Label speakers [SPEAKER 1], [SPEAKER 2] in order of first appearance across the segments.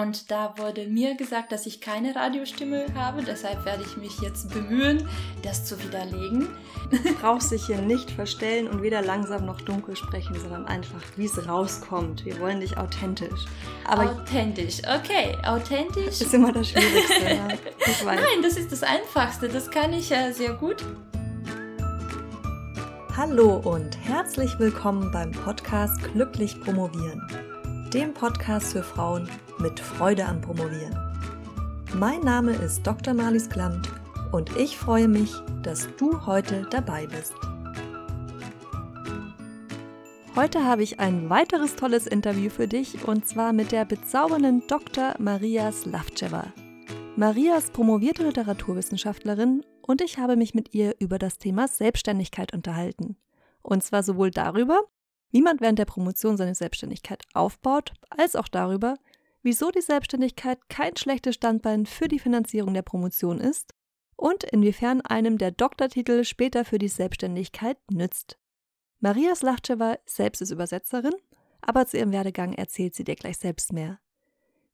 [SPEAKER 1] Und da wurde mir gesagt, dass ich keine Radiostimme habe. Deshalb werde ich mich jetzt bemühen, das zu widerlegen.
[SPEAKER 2] Du brauchst dich hier nicht verstellen und weder langsam noch dunkel sprechen, sondern einfach, wie es rauskommt. Wir wollen dich authentisch.
[SPEAKER 1] Aber authentisch, okay. Authentisch.
[SPEAKER 2] Ist immer das Schwierigste. ja.
[SPEAKER 1] Nein, das ist das Einfachste. Das kann ich ja sehr gut.
[SPEAKER 2] Hallo und herzlich willkommen beim Podcast Glücklich Promovieren dem Podcast für Frauen mit Freude am Promovieren. Mein Name ist Dr. Marlies Klamt und ich freue mich, dass du heute dabei bist. Heute habe ich ein weiteres tolles Interview für dich und zwar mit der bezaubernden Dr. Maria Slavceva. Maria ist promovierte Literaturwissenschaftlerin und ich habe mich mit ihr über das Thema Selbstständigkeit unterhalten. Und zwar sowohl darüber, wie man während der Promotion seine Selbstständigkeit aufbaut, als auch darüber, wieso die Selbstständigkeit kein schlechtes Standbein für die Finanzierung der Promotion ist und inwiefern einem der Doktortitel später für die Selbstständigkeit nützt. Maria Slachcewa selbst ist Übersetzerin, aber zu ihrem Werdegang erzählt sie dir gleich selbst mehr.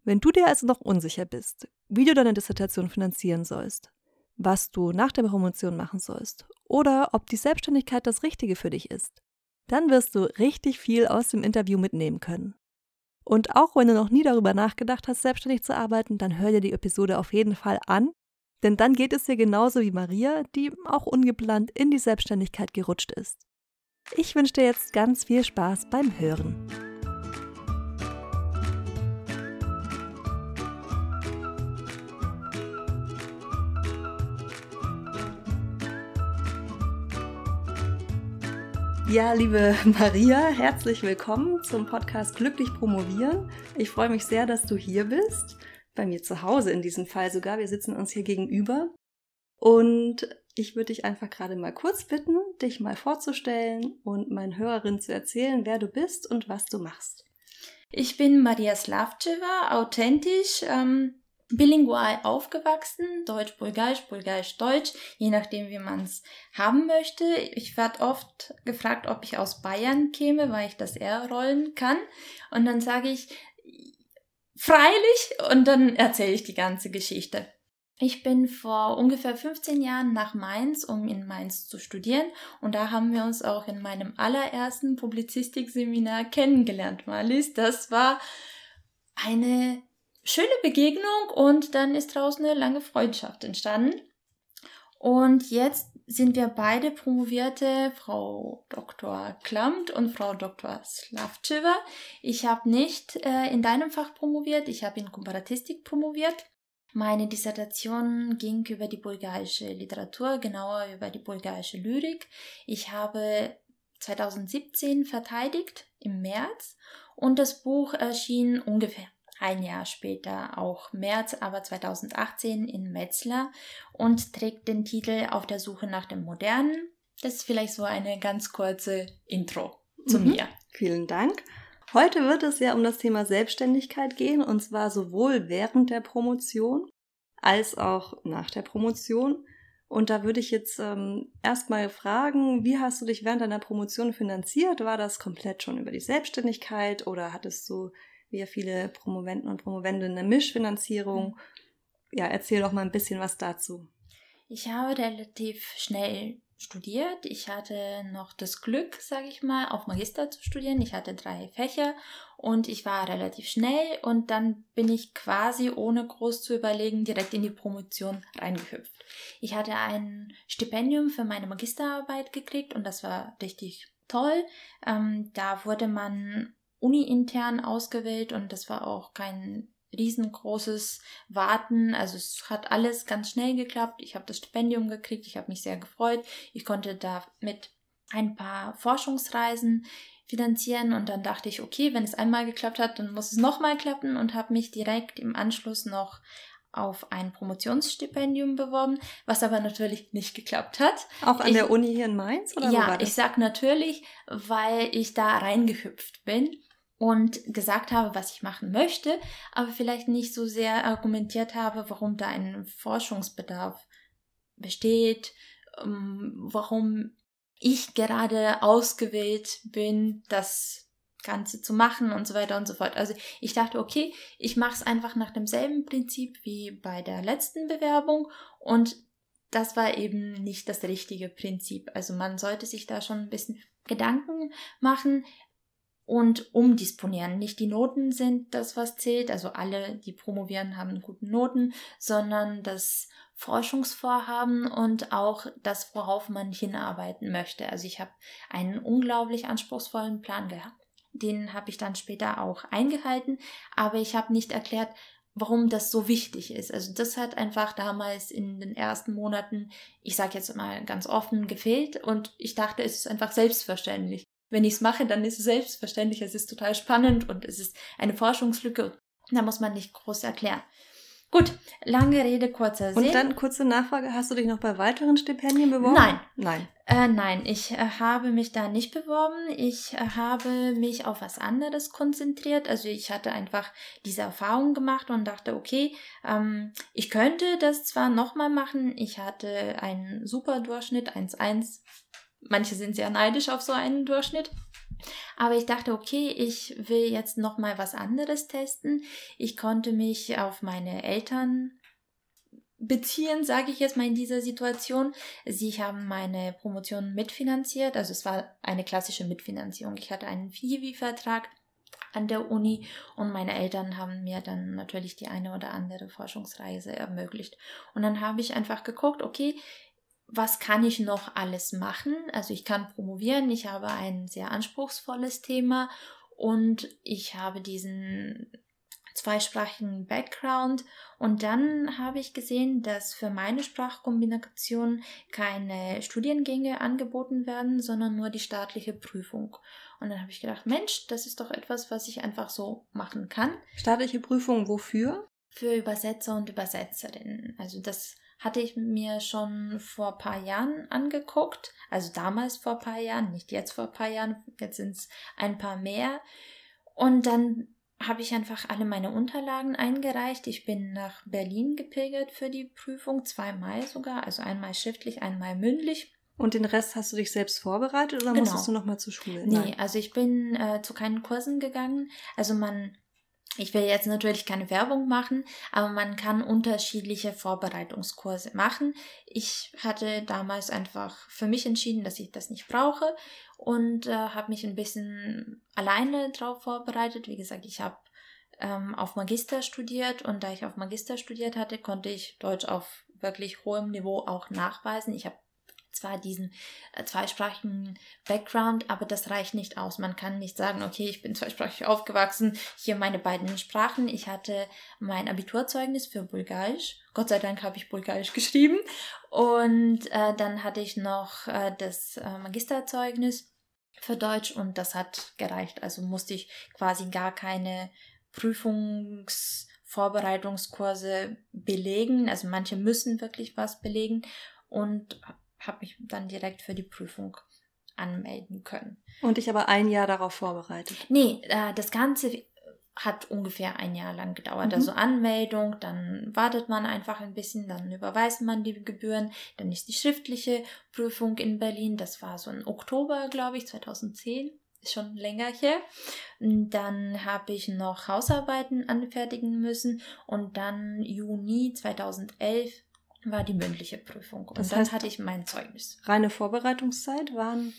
[SPEAKER 2] Wenn du dir also noch unsicher bist, wie du deine Dissertation finanzieren sollst, was du nach der Promotion machen sollst oder ob die Selbstständigkeit das Richtige für dich ist, dann wirst du richtig viel aus dem Interview mitnehmen können. Und auch wenn du noch nie darüber nachgedacht hast, selbstständig zu arbeiten, dann hör dir die Episode auf jeden Fall an, denn dann geht es dir genauso wie Maria, die auch ungeplant in die Selbstständigkeit gerutscht ist. Ich wünsche dir jetzt ganz viel Spaß beim Hören. Ja, liebe Maria, herzlich willkommen zum Podcast Glücklich Promovieren. Ich freue mich sehr, dass du hier bist. Bei mir zu Hause in diesem Fall sogar. Wir sitzen uns hier gegenüber. Und ich würde dich einfach gerade mal kurz bitten, dich mal vorzustellen und meinen Hörerinnen zu erzählen, wer du bist und was du machst.
[SPEAKER 1] Ich bin Maria Slavceva, authentisch, ähm, bilingual aufgewachsen, Deutsch, Bulgarisch, Bulgarisch, Deutsch, je nachdem, wie man es haben möchte. Ich werde oft gefragt, ob ich aus Bayern käme, weil ich das eher rollen kann. Und dann sage ich, freilich, und dann erzähle ich die ganze Geschichte. Ich bin vor ungefähr 15 Jahren nach Mainz, um in Mainz zu studieren. Und da haben wir uns auch in meinem allerersten Publizistikseminar kennengelernt, Marlies. Das war eine schöne Begegnung und dann ist draußen eine lange Freundschaft entstanden. Und jetzt sind wir beide promovierte, Frau Dr. Klamt und Frau Dr. Slavceva. Ich habe nicht äh, in deinem Fach promoviert, ich habe in Komparatistik promoviert. Meine Dissertation ging über die bulgarische Literatur, genauer über die bulgarische Lyrik. Ich habe 2017 verteidigt im März und das Buch erschien ungefähr ein Jahr später, auch März, aber 2018 in Metzler und trägt den Titel Auf der Suche nach dem Modernen. Das ist vielleicht so eine ganz kurze Intro zu mhm. mir.
[SPEAKER 2] Vielen Dank. Heute wird es ja um das Thema Selbstständigkeit gehen und zwar sowohl während der Promotion als auch nach der Promotion. Und da würde ich jetzt ähm, erstmal fragen, wie hast du dich während deiner Promotion finanziert? War das komplett schon über die Selbstständigkeit oder hattest du ja viele Promoventen und Promovenden eine Mischfinanzierung. Ja, erzähl doch mal ein bisschen was dazu.
[SPEAKER 1] Ich habe relativ schnell studiert. Ich hatte noch das Glück, sage ich mal, auf Magister zu studieren. Ich hatte drei Fächer und ich war relativ schnell und dann bin ich quasi ohne groß zu überlegen direkt in die Promotion reingehüpft. Ich hatte ein Stipendium für meine Magisterarbeit gekriegt und das war richtig toll. Ähm, da wurde man uni-intern ausgewählt und das war auch kein riesengroßes Warten. Also es hat alles ganz schnell geklappt. Ich habe das Stipendium gekriegt, ich habe mich sehr gefreut. Ich konnte damit ein paar Forschungsreisen finanzieren und dann dachte ich, okay, wenn es einmal geklappt hat, dann muss es nochmal klappen und habe mich direkt im Anschluss noch auf ein Promotionsstipendium beworben, was aber natürlich nicht geklappt hat.
[SPEAKER 2] Auch an ich, der Uni hier in Mainz?
[SPEAKER 1] Oder ja, ich sag natürlich, weil ich da reingehüpft bin und gesagt habe, was ich machen möchte, aber vielleicht nicht so sehr argumentiert habe, warum da ein Forschungsbedarf besteht, ähm, warum ich gerade ausgewählt bin, das Ganze zu machen und so weiter und so fort. Also ich dachte, okay, ich mache es einfach nach demselben Prinzip wie bei der letzten Bewerbung und das war eben nicht das richtige Prinzip. Also man sollte sich da schon ein bisschen Gedanken machen und umdisponieren. Nicht die Noten sind das, was zählt, also alle, die promovieren, haben gute Noten, sondern das Forschungsvorhaben und auch das, worauf man hinarbeiten möchte. Also ich habe einen unglaublich anspruchsvollen Plan gehabt. Den habe ich dann später auch eingehalten, aber ich habe nicht erklärt, warum das so wichtig ist. Also das hat einfach damals in den ersten Monaten, ich sage jetzt mal ganz offen, gefehlt und ich dachte, es ist einfach selbstverständlich. Wenn ich es mache, dann ist es selbstverständlich, es ist total spannend und es ist eine Forschungslücke. Da muss man nicht groß erklären. Gut, lange Rede, kurzer Sinn.
[SPEAKER 2] Und dann kurze Nachfrage, hast du dich noch bei weiteren Stipendien beworben?
[SPEAKER 1] Nein.
[SPEAKER 2] Nein.
[SPEAKER 1] Äh, nein, ich äh, habe mich da nicht beworben. Ich äh, habe mich auf was anderes konzentriert. Also ich hatte einfach diese Erfahrung gemacht und dachte, okay, ähm, ich könnte das zwar nochmal machen. Ich hatte einen super Durchschnitt, 1,1. Manche sind sehr neidisch auf so einen Durchschnitt. Aber ich dachte, okay, ich will jetzt noch mal was anderes testen. Ich konnte mich auf meine Eltern beziehen, sage ich jetzt mal in dieser Situation. Sie haben meine Promotion mitfinanziert, also es war eine klassische Mitfinanzierung. Ich hatte einen Fivi-Vertrag an der Uni und meine Eltern haben mir dann natürlich die eine oder andere Forschungsreise ermöglicht. Und dann habe ich einfach geguckt, okay, was kann ich noch alles machen? Also ich kann promovieren, ich habe ein sehr anspruchsvolles Thema und ich habe diesen zweisprachigen Background und dann habe ich gesehen, dass für meine Sprachkombination keine Studiengänge angeboten werden, sondern nur die staatliche Prüfung. Und dann habe ich gedacht, Mensch, das ist doch etwas, was ich einfach so machen kann.
[SPEAKER 2] Staatliche Prüfung wofür?
[SPEAKER 1] Für Übersetzer und Übersetzerinnen. Also das hatte ich mir schon vor ein paar Jahren angeguckt. Also damals vor ein paar Jahren, nicht jetzt vor ein paar Jahren, jetzt sind es ein paar mehr. Und dann habe ich einfach alle meine Unterlagen eingereicht. Ich bin nach Berlin gepilgert für die Prüfung, zweimal sogar, also einmal schriftlich, einmal mündlich.
[SPEAKER 2] Und den Rest hast du dich selbst vorbereitet oder
[SPEAKER 1] Genau.
[SPEAKER 2] musstest du nochmal zur Schule?
[SPEAKER 1] Nee, also ich bin äh, zu keinen Kursen gegangen. Also man, ich will jetzt natürlich keine Werbung machen, aber man kann unterschiedliche Vorbereitungskurse machen. Ich hatte damals einfach für mich entschieden, dass ich das nicht brauche und äh, habe mich ein bisschen alleine drauf vorbereitet. Wie gesagt, ich habe ähm, auf Magister studiert und da ich auf Magister studiert hatte, konnte ich Deutsch auf wirklich hohem Niveau auch nachweisen. Ich habe zwar diesen äh, zweisprachigen Background, aber das reicht nicht aus. Man kann nicht sagen, okay, ich bin zweisprachig aufgewachsen, hier meine beiden Sprachen. Ich hatte mein Abiturzeugnis für Bulgarisch. Gott sei Dank habe ich Bulgarisch geschrieben. Und äh, dann hatte ich noch äh, das äh, Magisterzeugnis für Deutsch und das hat gereicht. Also musste ich quasi gar keine Prüfungsvorbereitungskurse belegen. Also manche müssen wirklich was belegen und habe mich dann direkt für die Prüfung anmelden können.
[SPEAKER 2] Und dich aber ein Jahr darauf vorbereitet.
[SPEAKER 1] Nee, äh, das Ganze hat ungefähr ein Jahr lang gedauert.
[SPEAKER 2] Mhm.
[SPEAKER 1] Also Anmeldung, dann wartet man einfach ein bisschen, dann überweist man die Gebühren, dann ist die schriftliche Prüfung in Berlin. Das war so im Oktober, glaube ich, 2010. Ist schon länger her. Dann habe ich noch Hausarbeiten anfertigen müssen und dann Juni 2011 war die mündliche Prüfung. Und
[SPEAKER 2] Das
[SPEAKER 1] dann
[SPEAKER 2] heißt-
[SPEAKER 1] hatte ich mein Zeugnis.
[SPEAKER 2] Reine Vorbereitungszeit waren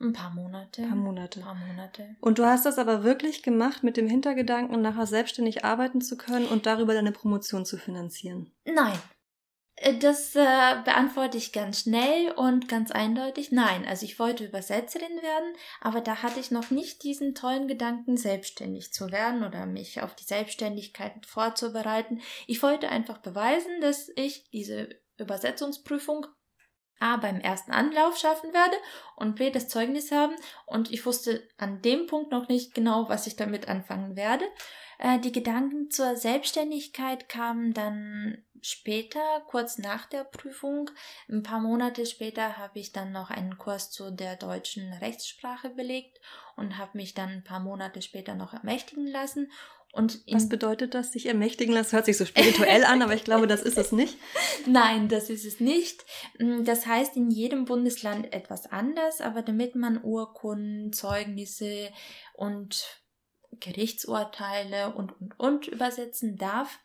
[SPEAKER 1] Ein paar Monate.
[SPEAKER 2] ein paar Monate.
[SPEAKER 1] Ein paar Monate.
[SPEAKER 2] Und du hast das aber wirklich gemacht mit dem Hintergedanken, nachher selbstständig arbeiten zu können und darüber deine Promotion zu finanzieren.
[SPEAKER 1] Nein. Äh, Das äh, beantworte ich ganz schnell und ganz eindeutig. Nein, also ich wollte Übersetzerin werden, aber da hatte ich noch nicht diesen tollen Gedanken, selbstständig zu werden oder mich auf die Selbstständigkeit vorzubereiten. Ich wollte einfach beweisen, dass ich diese Übersetzungsprüfung A beim ersten Anlauf schaffen werde und B das Zeugnis haben und ich wusste an dem Punkt noch nicht genau, was ich damit anfangen werde. Äh, die Gedanken zur Selbstständigkeit kamen dann später, kurz nach der Prüfung. Ein paar Monate später habe ich dann noch einen Kurs zu der deutschen Rechtssprache belegt und habe mich dann ein paar Monate später noch ermächtigen lassen.
[SPEAKER 2] Und Was bedeutet das, sich ermächtigen lassen? Hört sich so spirituell an, aber ich glaube, das ist es nicht.
[SPEAKER 1] Nein, das ist es nicht. Mm, das heißt in jedem Bundesland etwas anders, aber damit man Urkunden, Zeugnisse und Gerichtsurteile und, und, und übersetzen darf,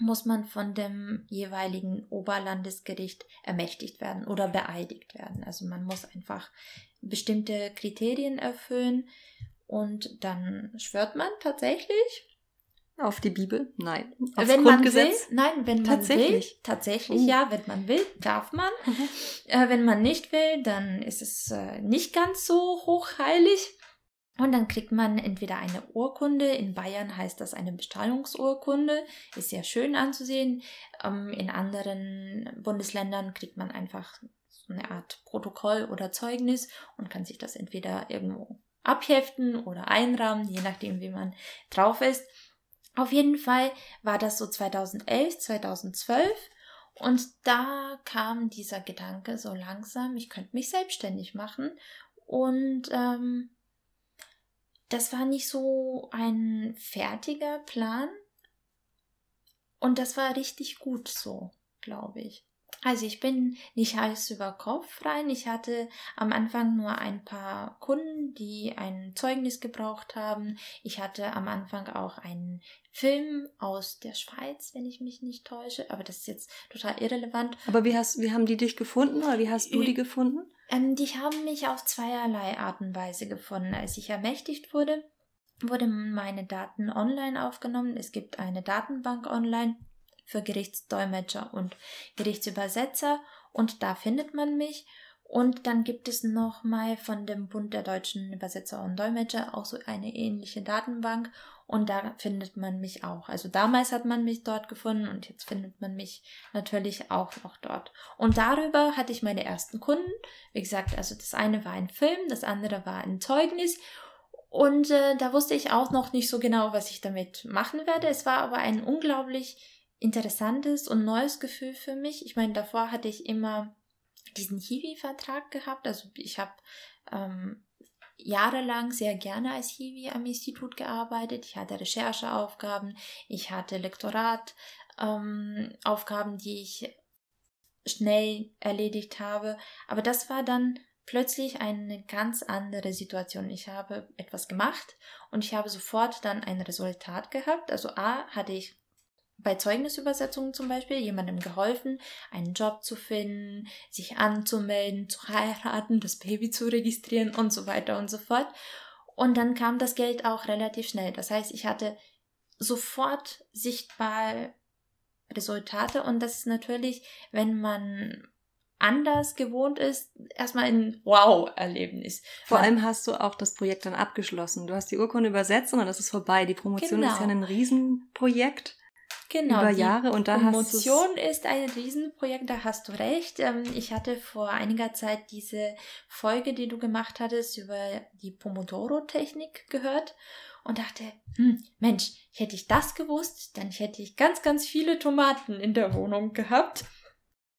[SPEAKER 1] muss man von dem jeweiligen Oberlandesgericht ermächtigt werden oder beeidigt werden. Also man muss einfach bestimmte Kriterien erfüllen und dann schwört man tatsächlich
[SPEAKER 2] auf die Bibel? Nein.
[SPEAKER 1] Aufs wenn Grundgesetz? man will, nein, wenn man tatsächlich. will, tatsächlich uh. ja, wenn man will, darf man. Mhm. Äh, wenn man nicht will, dann ist es äh, nicht ganz so hochheilig. Und dann kriegt man entweder eine Urkunde, in Bayern heißt das eine Bestrahlungsurkunde, ist sehr schön anzusehen. Ähm, in anderen Bundesländern kriegt man einfach so eine Art Protokoll oder Zeugnis und kann sich das entweder irgendwo abheften oder einrahmen, je nachdem, wie man drauf ist. Auf jeden Fall war das so 2011, 2012 und da kam dieser Gedanke so langsam, ich könnte mich selbstständig machen und ähm, das war nicht so ein fertiger Plan und das war richtig gut so, glaube ich. Also ich bin nicht heiß über Kopf rein. Ich hatte am Anfang nur ein paar Kunden, die ein Zeugnis gebraucht haben. Ich hatte am Anfang auch einen Film aus der Schweiz, wenn ich mich nicht täusche. Aber das ist jetzt total irrelevant.
[SPEAKER 2] Aber wie, hast, wie haben die dich gefunden oder wie hast du die gefunden?
[SPEAKER 1] Ähm, die haben mich auf zweierlei Art und Weise gefunden. Als ich ermächtigt wurde, wurden meine Daten online aufgenommen. Es gibt eine Datenbank online für Gerichtsdolmetscher und Gerichtsübersetzer und da findet man mich. Und dann gibt es nochmal von dem Bund der deutschen Übersetzer und Dolmetscher auch so eine ähnliche Datenbank und da findet man mich auch. Also damals hat man mich dort gefunden und jetzt findet man mich natürlich auch noch dort. Und darüber hatte ich meine ersten Kunden. Wie gesagt, also das eine war ein Film, das andere war ein Zeugnis und äh, da wusste ich auch noch nicht so genau, was ich damit machen werde. Es war aber ein unglaublich interessantes und neues Gefühl für mich. Ich meine, davor hatte ich immer diesen Hiwi-Vertrag gehabt. Also ich habe ähm, jahrelang sehr gerne als Hiwi am Institut gearbeitet. Ich hatte Rechercheaufgaben, ich hatte Lektorataufgaben, ähm, die ich schnell erledigt habe. Aber das war dann plötzlich eine ganz andere Situation. Ich habe etwas gemacht und ich habe sofort dann ein Resultat gehabt. Also A hatte ich bei Zeugnisübersetzungen zum Beispiel jemandem geholfen, einen Job zu finden, sich anzumelden, zu heiraten, das Baby zu registrieren und so weiter und so fort. Und dann kam das Geld auch relativ schnell. Das heißt, ich hatte sofort sichtbar Resultate und das ist natürlich, wenn man anders gewohnt ist, erstmal ein Wow-Erlebnis.
[SPEAKER 2] Vor allem hast du auch das Projekt dann abgeschlossen. Du hast die Urkunde übersetzt und dann ist es vorbei. Die Promotion genau. ist ja ein Riesenprojekt. Genau, über Jahre und da
[SPEAKER 1] Emotion ist ein Riesenprojekt, da hast du recht. Ähm, ich hatte vor einiger Zeit diese Folge, die du gemacht hattest, über die Pomodoro-Technik gehört und dachte, hm, Mensch, hätte ich das gewusst, dann hätte ich ganz, ganz viele Tomaten in der Wohnung gehabt.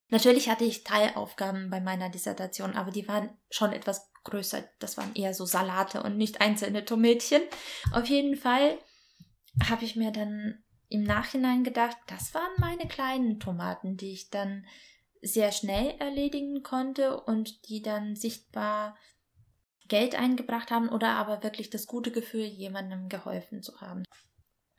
[SPEAKER 1] Natürlich hatte ich Teilaufgaben bei meiner Dissertation, aber die waren schon etwas größer. Das waren eher so Salate und nicht einzelne Tomätchen. Auf jeden Fall habe ich mir dann im Nachhinein gedacht, das waren meine kleinen Tomaten, die ich dann sehr schnell erledigen konnte und die dann sichtbar Geld eingebracht haben oder aber wirklich das gute Gefühl, jemandem geholfen zu haben.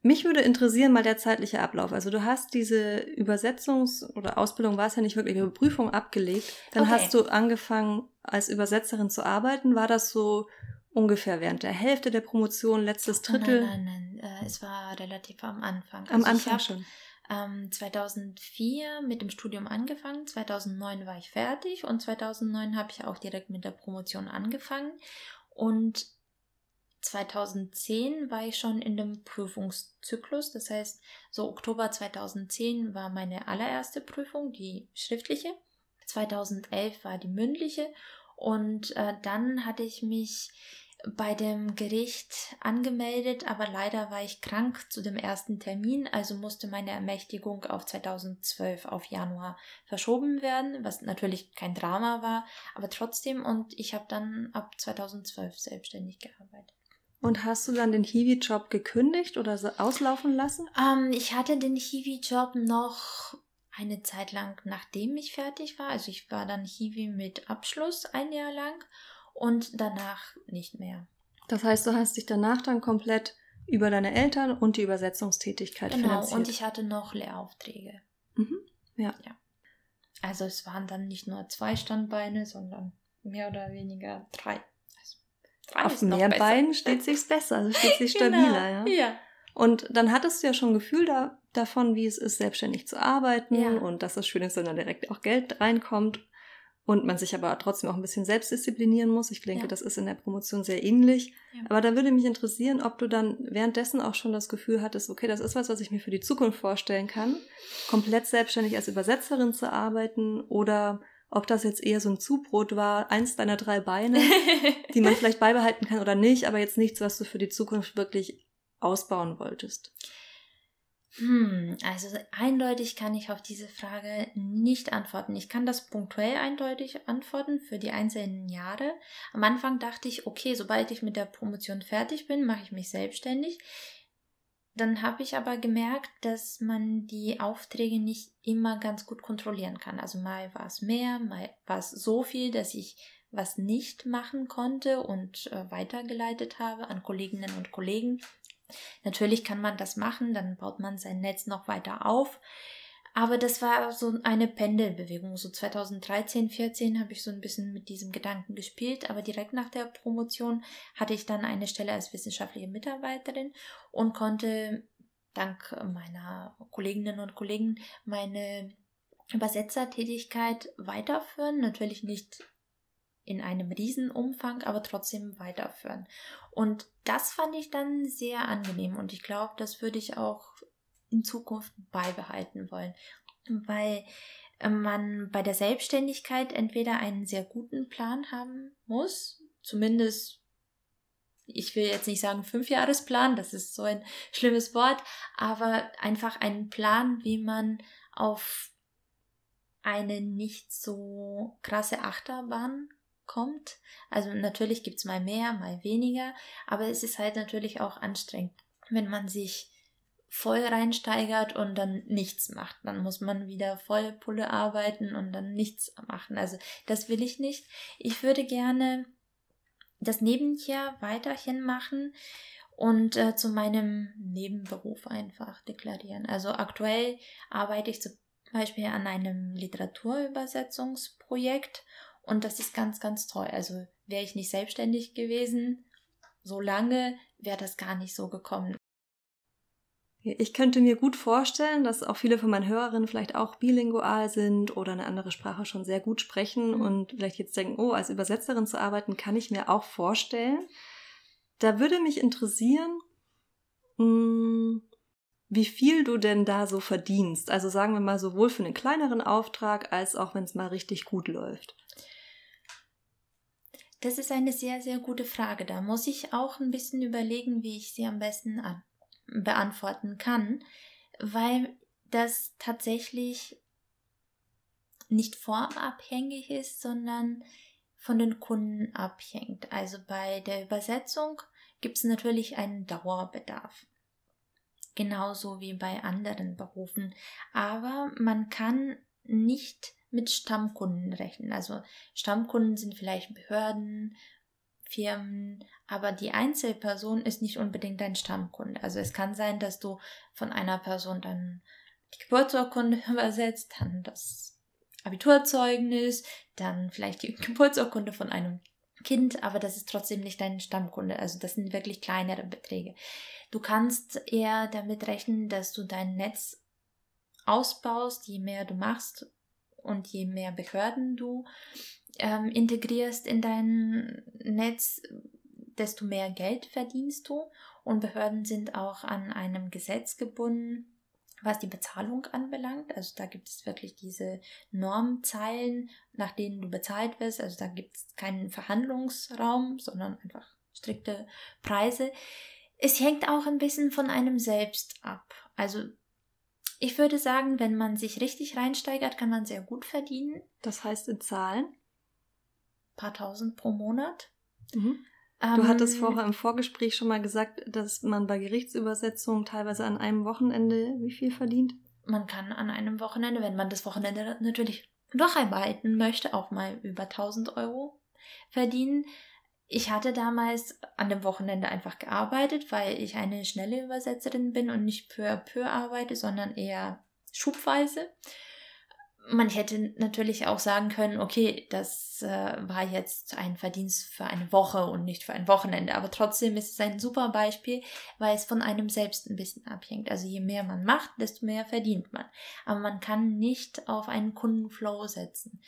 [SPEAKER 2] Mich würde interessieren mal der zeitliche Ablauf. Also du hast diese Übersetzungs- oder Ausbildung war es ja nicht wirklich, Prüfung abgelegt. Dann okay. hast du angefangen als Übersetzerin zu arbeiten. War das so ungefähr während der Hälfte der Promotion, letztes Drittel?
[SPEAKER 1] Nein, nein, nein. Äh, es war relativ am Anfang.
[SPEAKER 2] Also am Anfang schon.
[SPEAKER 1] Ähm, 2004 mit dem Studium angefangen, 2009 war ich fertig und 2009 habe ich auch direkt mit der Promotion angefangen und 2010 war ich schon in dem Prüfungszyklus, das heißt, so Oktober 2010 war meine allererste Prüfung, die schriftliche. 2011 war die mündliche und äh, dann hatte ich mich bei dem Gericht angemeldet, aber leider war ich krank zu dem ersten Termin, also musste meine Ermächtigung auf 2012 auf Januar verschoben werden, was natürlich kein Drama war, aber trotzdem und ich habe dann ab 2012 selbstständig gearbeitet.
[SPEAKER 2] Und hast du dann den Hiwi-Job gekündigt oder so auslaufen lassen?
[SPEAKER 1] Ähm, ich hatte den Hiwi-Job noch eine Zeit lang, nachdem ich fertig war. Also ich war dann Hiwi mit Abschluss ein Jahr lang und danach nicht mehr.
[SPEAKER 2] Das heißt, du hast dich danach dann komplett über deine Eltern und die Übersetzungstätigkeit
[SPEAKER 1] genau,
[SPEAKER 2] finanziert.
[SPEAKER 1] und ich hatte noch Lehraufträge.
[SPEAKER 2] Mhm. Ja.
[SPEAKER 1] ja. Also es waren dann nicht nur zwei Standbeine, sondern mehr oder weniger drei. Also
[SPEAKER 2] drei Auf mehr Beinen steht sich's besser, also steht sich genau, stabiler,
[SPEAKER 1] genau. ja. ja.
[SPEAKER 2] Und dann hattest du ja schon ein Gefühl da, davon, wie es ist, selbstständig zu arbeiten
[SPEAKER 1] ja.
[SPEAKER 2] und dass das schön ist, wenn da direkt auch Geld reinkommt und man sich aber trotzdem auch ein bisschen selbst disziplinieren muss. Ich denke, ja. das ist in der Promotion sehr ähnlich. Ja. Aber da würde mich interessieren, ob du dann währenddessen auch schon das Gefühl hattest, okay, das ist was, was ich mir für die Zukunft vorstellen kann, komplett selbstständig als Übersetzerin zu arbeiten oder ob das jetzt eher so ein Zubrot war, eins deiner drei Beine, die man vielleicht beibehalten kann oder nicht, aber jetzt nichts, was du für die Zukunft wirklich ausbauen wolltest.
[SPEAKER 1] Hm, also eindeutig kann ich auf diese Frage nicht antworten. Ich kann das punktuell eindeutig antworten für die einzelnen Jahre. Am Anfang dachte ich, okay, sobald ich mit der Promotion fertig bin, mache ich mich selbstständig. Dann habe ich aber gemerkt, dass man die Aufträge nicht immer ganz gut kontrollieren kann. Also mal war es mehr, mal war es so viel, dass ich was nicht machen konnte und äh, weitergeleitet habe an Kolleginnen und Kollegen. Natürlich kann man das machen, dann baut man sein Netz noch weiter auf. Aber das war so eine Pendelbewegung. So 2013, 14 habe ich so ein bisschen mit diesem Gedanken gespielt, aber direkt nach der Promotion hatte ich dann eine Stelle als wissenschaftliche Mitarbeiterin und konnte dank meiner Kolleginnen und Kollegen meine Übersetzertätigkeit weiterführen. Natürlich nicht in einem Riesenumfang, aber trotzdem weiterführen. Und das fand ich dann sehr angenehm und ich glaube, das würde ich auch in Zukunft beibehalten wollen, weil äh, man bei der Selbstständigkeit entweder einen sehr guten Plan haben muss, zumindest ich will jetzt nicht sagen Fünfjahresplan, das ist so ein schlimmes Wort, aber einfach einen Plan, wie man auf eine nicht so krasse Achterbahn kommt. Also natürlich gibt's mal mehr, mal weniger, aber es ist halt natürlich auch anstrengend, wenn man sich voll reinsteigert und dann nichts macht. Dann muss man wieder voll Pulle arbeiten und dann nichts machen. Also das will ich nicht. Ich würde gerne das Nebenjahr weiterhin machen und äh, zu meinem Nebenberuf einfach deklarieren. Also aktuell arbeite ich zum Beispiel an einem Literaturübersetzungsprojekt und das ist ganz, ganz toll. Also wäre ich nicht selbstständig gewesen, so lange, wäre das gar nicht so gekommen.
[SPEAKER 2] Ich könnte mir gut vorstellen, dass auch viele von meinen Hörerinnen vielleicht auch bilingual sind oder eine andere Sprache schon sehr gut sprechen mhm. und vielleicht jetzt denken, oh, als Übersetzerin zu arbeiten, kann ich mir auch vorstellen. Da würde mich interessieren, hm, wie viel du denn da so verdienst. Also sagen wir mal sowohl für einen kleineren Auftrag als auch wenn es mal richtig gut läuft.
[SPEAKER 1] Das ist eine sehr, sehr gute Frage. Da muss ich auch ein bisschen überlegen, wie ich sie am besten an beantworten kann, weil das tatsächlich nicht formabhängig ist, sondern von den Kunden abhängt. Also bei der Übersetzung gibt es natürlich einen Dauerbedarf. Genauso wie bei anderen Berufen. Aber man kann nicht mit Stammkunden rechnen. Also Stammkunden sind vielleicht Behörden, Firmen, aber die Einzelperson ist nicht unbedingt dein Stammkunde. Also es kann sein, dass du von einer Person dann die Geburtsurkunde übersetzt, dann das Abiturzeugnis, dann vielleicht die Geburtsurkunde von einem Kind, aber das ist trotzdem nicht dein Stammkunde. Also das sind wirklich kleinere Beträge. Du kannst eher damit rechnen, dass du dein Netz ausbaust, je mehr du machst, und je mehr Behörden du ähm, integrierst in dein Netz, desto mehr Geld verdienst du. Und Behörden sind auch an einem Gesetz gebunden, was die Bezahlung anbelangt. Also da gibt es wirklich diese Normzeilen, nach denen du bezahlt wirst. Also da gibt es keinen Verhandlungsraum, sondern einfach strikte Preise. Es hängt auch ein bisschen von einem selbst ab. Also ich würde sagen, wenn man sich richtig reinsteigert, kann man sehr gut verdienen.
[SPEAKER 2] Das heißt in Zahlen?
[SPEAKER 1] Ein paar tausend pro Monat.
[SPEAKER 2] Mhm. Du ähm, hattest vorher im Vorgespräch schon mal gesagt, dass man bei Gerichtsübersetzungen teilweise an einem Wochenende wie viel verdient?
[SPEAKER 1] Man kann an einem Wochenende, wenn man das Wochenende natürlich durcharbeiten möchte, auch mal über 1000 Euro verdienen. Ich hatte damals an dem Wochenende einfach gearbeitet, weil ich eine schnelle Übersetzerin bin und nicht peu à peu arbeite, sondern eher schubweise man hätte natürlich auch sagen können, okay, das äh, war jetzt ein Verdienst für eine Woche und nicht für ein Wochenende. Aber trotzdem ist es ein super Beispiel, weil es von einem selbst ein bisschen abhängt. Also je mehr man macht, desto mehr verdient man. Aber man kann nicht auf einen Kundenflow setzen.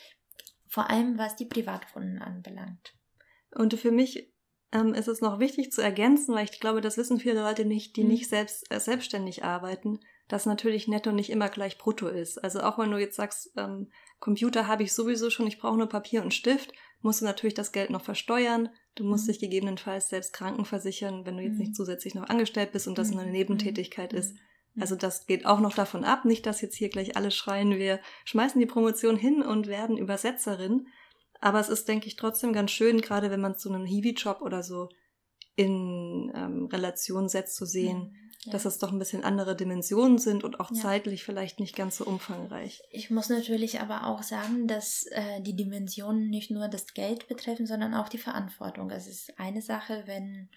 [SPEAKER 1] Vor allem was die Privatkunden anbelangt.
[SPEAKER 2] Und für mich ähm, ist es noch wichtig zu ergänzen, weil ich glaube, das wissen viele Leute nicht, die mhm. nicht selbst äh, selbstständig arbeiten dass natürlich netto nicht immer gleich brutto ist. Also auch wenn du jetzt sagst, ähm, Computer habe ich sowieso schon, ich brauche nur Papier und Stift, musst du natürlich das Geld noch versteuern. Du musst mhm. dich gegebenenfalls selbst krankenversichern, wenn du jetzt mhm. nicht zusätzlich noch angestellt bist und das mhm. eine Nebentätigkeit ist. Mhm. Mhm. Also das geht auch noch davon ab, nicht, dass jetzt hier gleich alle schreien, wir schmeißen die Promotion hin und werden Übersetzerin. Aber es ist, denke ich, trotzdem ganz schön, gerade wenn man zu einem Hiwi-Job oder so in ähm, Relation setzt, zu sehen, ja. dass es doch ein bisschen andere Dimensionen sind und auch ja. zeitlich vielleicht nicht ganz so umfangreich.
[SPEAKER 1] Ich muss natürlich aber auch sagen, dass äh, die Dimensionen nicht nur das Geld betreffen, sondern auch die Verantwortung. Es ist eine Sache, wenn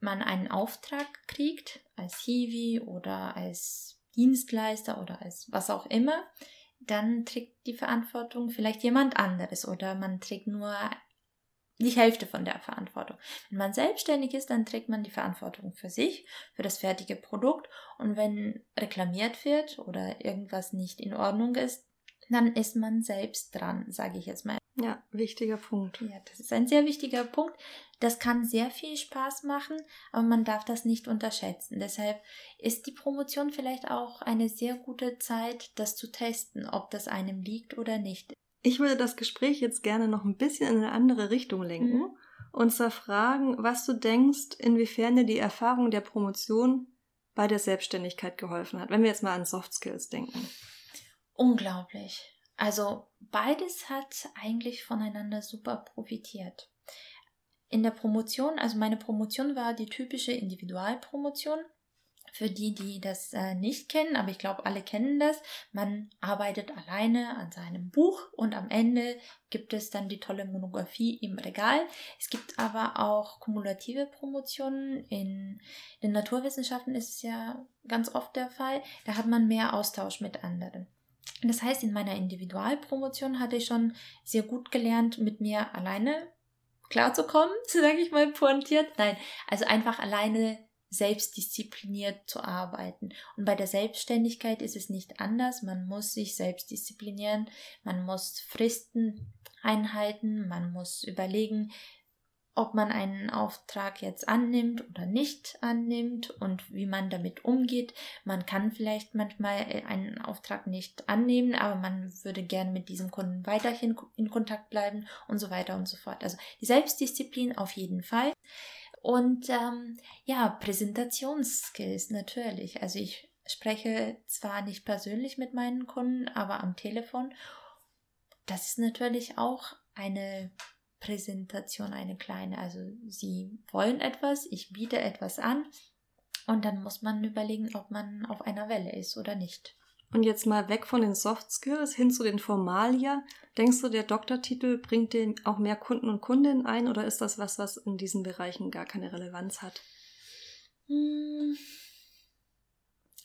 [SPEAKER 1] man einen Auftrag kriegt als Hiwi oder als Dienstleister oder als was auch immer, dann trägt die Verantwortung vielleicht jemand anderes oder man trägt nur die Hälfte von der Verantwortung. Wenn man selbstständig ist, dann trägt man die Verantwortung für sich, für das fertige Produkt und wenn reklamiert wird oder irgendwas nicht in Ordnung ist, dann ist man selbst dran, sage ich jetzt mal.
[SPEAKER 2] Ja, wichtiger Punkt.
[SPEAKER 1] Ja, das ist ein sehr wichtiger Punkt. Das kann sehr viel Spaß machen, aber man darf das nicht unterschätzen. Deshalb ist die Promotion vielleicht auch eine sehr gute Zeit, das zu testen, ob das einem liegt oder nicht.
[SPEAKER 2] Ich würde das Gespräch jetzt gerne noch ein bisschen in eine andere Richtung lenken mhm. und zwar fragen, was du denkst, inwiefern dir die Erfahrung der Promotion bei der Selbstständigkeit geholfen hat, wenn wir jetzt mal an Soft Skills denken.
[SPEAKER 1] Unglaublich. Also beides hat eigentlich voneinander super profitiert. In der Promotion, also meine Promotion war die typische Individualpromotion. Für die, die das äh, nicht kennen, aber ich glaube, alle kennen das. Man arbeitet alleine an seinem Buch und am Ende gibt es dann die tolle Monographie im Regal. Es gibt aber auch kumulative Promotionen. In den Naturwissenschaften ist es ja ganz oft der Fall. Da hat man mehr Austausch mit anderen. Das heißt, in meiner Individualpromotion hatte ich schon sehr gut gelernt, mit mir alleine klarzukommen, sage ich mal pointiert. Nein, also einfach alleine selbstdiszipliniert zu arbeiten. Und bei der Selbstständigkeit ist es nicht anders. Man muss sich selbst disziplinieren, man muss Fristen einhalten, man muss überlegen, ob man einen Auftrag jetzt annimmt oder nicht annimmt und wie man damit umgeht. Man kann vielleicht manchmal einen Auftrag nicht annehmen, aber man würde gerne mit diesem Kunden weiterhin in Kontakt bleiben und so weiter und so fort. Also die Selbstdisziplin auf jeden Fall. Und ähm, ja, Präsentationsskills natürlich. Also ich spreche zwar nicht persönlich mit meinen Kunden, aber am Telefon. Das ist natürlich auch eine Präsentation, eine kleine. Also sie wollen etwas, ich biete etwas an und dann muss man überlegen, ob man auf einer Welle ist oder nicht.
[SPEAKER 2] Und jetzt mal weg von den Soft Skills hin zu den Formalia. Denkst du, der Doktortitel bringt den auch mehr Kunden und Kundinnen ein oder ist das was, was in diesen Bereichen gar keine Relevanz hat? Hm.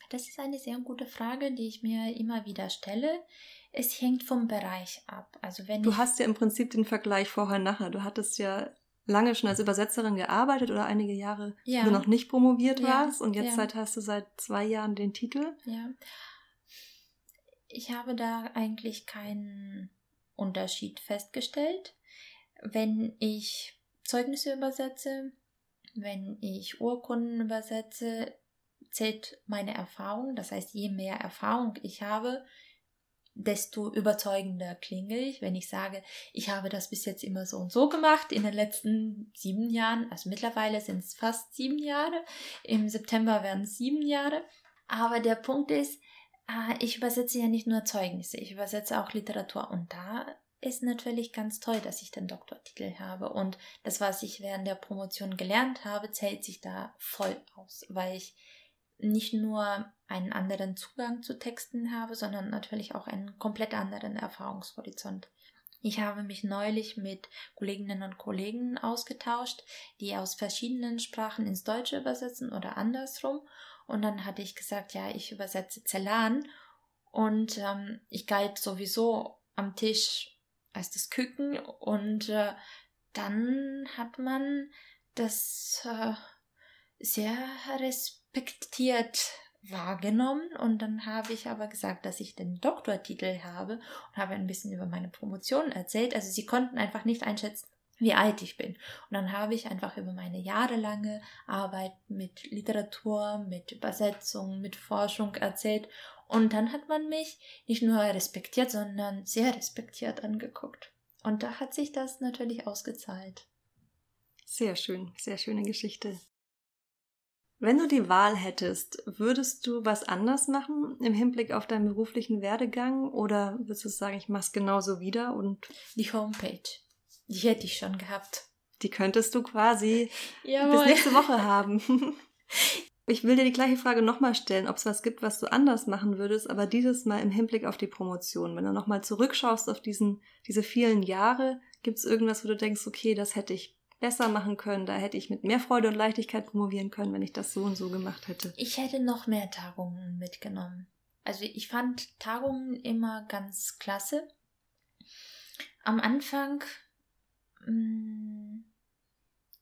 [SPEAKER 1] Das ist eine sehr gute Frage, die ich mir immer wieder stelle. Es hängt vom Bereich ab. Also wenn
[SPEAKER 2] du hast ja im Prinzip den Vergleich vorher nachher. Du hattest ja lange schon als Übersetzerin gearbeitet oder einige Jahre, ja. du noch nicht promoviert warst und jetzt ja. seit, hast du seit zwei Jahren den Titel.
[SPEAKER 1] Ja ich habe da eigentlich keinen Unterschied festgestellt. Wenn ich Zeugnisse übersetze, wenn ich Urkunden übersetze, zählt meine Erfahrung. Das heißt, je mehr Erfahrung ich habe, desto überzeugender klinge ich, wenn ich sage, ich habe das bis jetzt immer so und so gemacht in den letzten sieben Jahren. Also mittlerweile sind es fast sieben Jahre. Im September werden es sieben Jahre. Aber der Punkt ist, Ah, ich übersetze ja nicht nur Zeugnisse, ich übersetze auch Literatur und da ist natürlich ganz toll, dass ich den Doktortitel habe. Und das, was ich während der Promotion gelernt habe, zählt sich da voll aus, weil ich nicht nur einen anderen Zugang zu Texten habe, sondern natürlich auch einen komplett anderen Erfahrungshorizont. Ich habe mich neulich mit Kolleginnen und Kollegen ausgetauscht, die aus verschiedenen Sprachen ins Deutsche übersetzen oder andersrum. Und dann hatte ich gesagt, ja, ich übersetze Zellan. Und ähm, ich galt sowieso am Tisch als das Küken. Und äh, dann hat man das äh, sehr respektiert wahrgenommen und dann habe ich aber gesagt, dass ich den Doktortitel habe und habe ein bisschen über meine Promotion erzählt. Also sie konnten einfach nicht einschätzen, wie alt ich bin. Und dann habe ich einfach über meine jahrelange Arbeit mit Literatur, mit Übersetzung, mit Forschung erzählt. Und dann hat man mich nicht nur respektiert, sondern sehr respektiert angeguckt. Und da hat sich das natürlich ausgezahlt.
[SPEAKER 2] Sehr schön, sehr schöne Geschichte. Wenn du die Wahl hättest, würdest du was anders machen im Hinblick auf deinen beruflichen Werdegang oder würdest du sagen, ich mach's genauso wieder und
[SPEAKER 1] die Homepage, die hätte ich schon gehabt.
[SPEAKER 2] Die könntest du quasi bis nächste Woche haben. Ich will dir die gleiche Frage nochmal stellen, ob es was gibt, was du anders machen würdest, aber dieses Mal im Hinblick auf die Promotion. Wenn du nochmal zurückschaust auf diesen, diese vielen Jahre, gibt es irgendwas, wo du denkst, okay, das hätte ich besser machen können. Da hätte ich mit mehr Freude und Leichtigkeit promovieren können, wenn ich das so und so gemacht hätte.
[SPEAKER 1] Ich hätte noch mehr Tagungen mitgenommen. Also ich fand Tagungen immer ganz klasse. Am Anfang mm,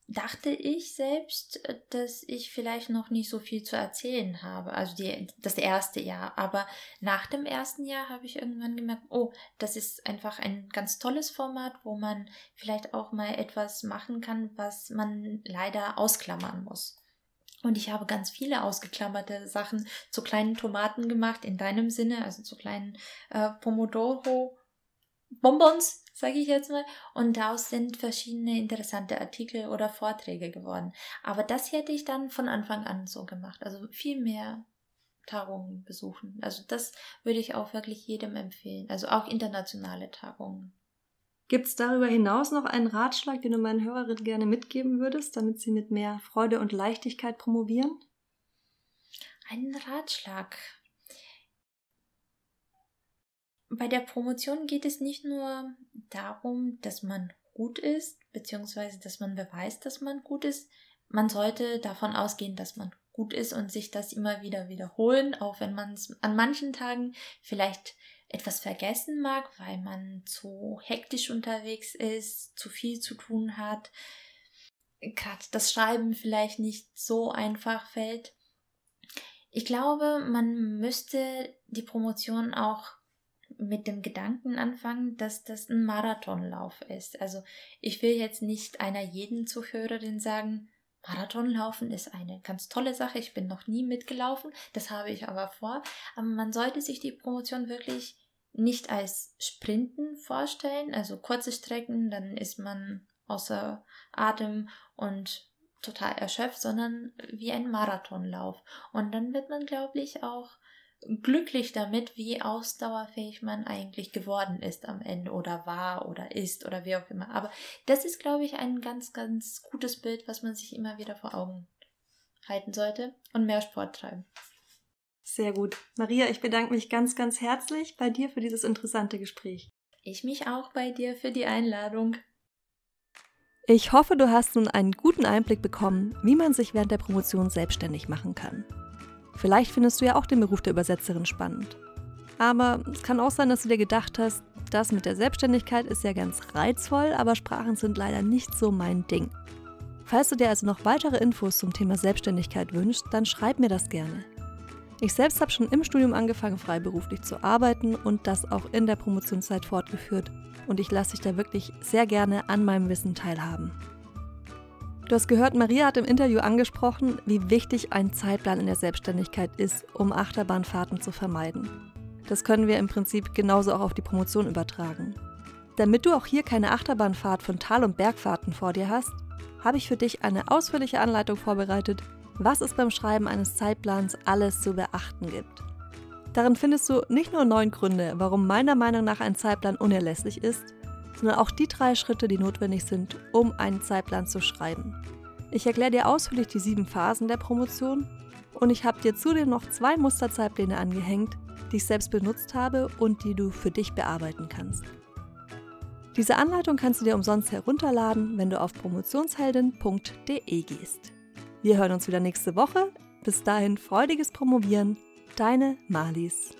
[SPEAKER 1] dachte ich selbst, äh, dass ich vielleicht noch nicht so viel zu erzählen habe. Also die, das erste Jahr. Aber nach dem ersten Jahr habe ich irgendwann gemerkt, oh, das ist einfach ein ganz tolles Format, wo man vielleicht auch mal etwas machen kann, was man leider ausklammern muss. Und ich habe ganz viele ausgeklammerte Sachen zu kleinen Tomaten gemacht, in deinem Sinne, also zu kleinen äh, Pomodoro Bonbons, sage ich jetzt mal. Und daraus sind verschiedene interessante Artikel oder Vorträge geworden. Aber das hätte ich dann von Anfang an so gemacht. Also viel mehr Tagungen besuchen. Also das würde ich auch wirklich jedem empfehlen. Also auch internationale Tagungen.
[SPEAKER 2] Gibt es darüber hinaus noch einen Ratschlag, den du meinen Hörerinnen gerne mitgeben würdest, damit sie mit mehr Freude und Leichtigkeit promovieren?
[SPEAKER 1] Einen Ratschlag. Bei der Promotion geht es nicht nur darum, dass man gut ist, beziehungsweise dass man beweist, dass man gut ist. Man sollte davon ausgehen, dass man gut ist und sich das immer wieder wiederholen, auch wenn man es an manchen Tagen vielleicht etwas vergessen mag, weil man zu hektisch unterwegs ist, zu viel zu tun hat, gerade das Schreiben vielleicht nicht so einfach fällt. Ich glaube, man müsste die Promotion auch mit dem Gedanken anfangen, dass das ein Marathonlauf ist. Also ich will jetzt nicht einer jeden Zuhörerin sagen, Marathonlaufen ist eine ganz tolle Sache. Ich bin noch nie mitgelaufen, das habe ich aber vor. Aber man sollte sich die Promotion wirklich nicht als Sprinten vorstellen, also kurze Strecken, dann ist man außer Atem und total erschöpft, sondern wie ein Marathonlauf. Und dann wird man, glaube ich, auch glücklich damit, wie ausdauerfähig man eigentlich geworden ist am Ende oder war oder ist oder wie auch immer. Aber das ist, glaube ich, ein ganz, ganz gutes Bild, was man sich immer wieder vor Augen halten sollte und mehr Sport treiben.
[SPEAKER 2] Sehr gut. Maria, ich bedanke mich ganz, ganz herzlich bei dir für dieses interessante Gespräch.
[SPEAKER 1] Ich mich auch bei dir für die Einladung.
[SPEAKER 2] Ich hoffe, du hast nun einen guten Einblick bekommen, wie man sich während der Promotion selbstständig machen kann. Vielleicht findest du ja auch den Beruf der Übersetzerin spannend. Aber es kann auch sein, dass du dir gedacht hast, das mit der Selbstständigkeit ist ja ganz reizvoll, aber Sprachen sind leider nicht so mein Ding. Falls du dir also noch weitere Infos zum Thema Selbstständigkeit wünschst, dann schreib mir das gerne. Ich selbst habe schon im Studium angefangen, freiberuflich zu arbeiten und das auch in der Promotionszeit fortgeführt. Und ich lasse dich da wirklich sehr gerne an meinem Wissen teilhaben. Du hast gehört, Maria hat im Interview angesprochen, wie wichtig ein Zeitplan in der Selbstständigkeit ist, um Achterbahnfahrten zu vermeiden. Das können wir im Prinzip genauso auch auf die Promotion übertragen. Damit du auch hier keine Achterbahnfahrt von Tal- und Bergfahrten vor dir hast, habe ich für dich eine ausführliche Anleitung vorbereitet, was es beim Schreiben eines Zeitplans alles zu beachten gibt. Darin findest du nicht nur neun Gründe, warum meiner Meinung nach ein Zeitplan unerlässlich ist, sondern auch die drei Schritte, die notwendig sind, um einen Zeitplan zu schreiben. Ich erkläre dir ausführlich die sieben Phasen der Promotion und ich habe dir zudem noch zwei Musterzeitpläne angehängt, die ich selbst benutzt habe und die du für dich bearbeiten kannst. Diese Anleitung kannst du dir umsonst herunterladen, wenn du auf promotionsheldin.de gehst. Wir hören uns wieder nächste Woche. Bis dahin freudiges Promovieren. Deine Marlies.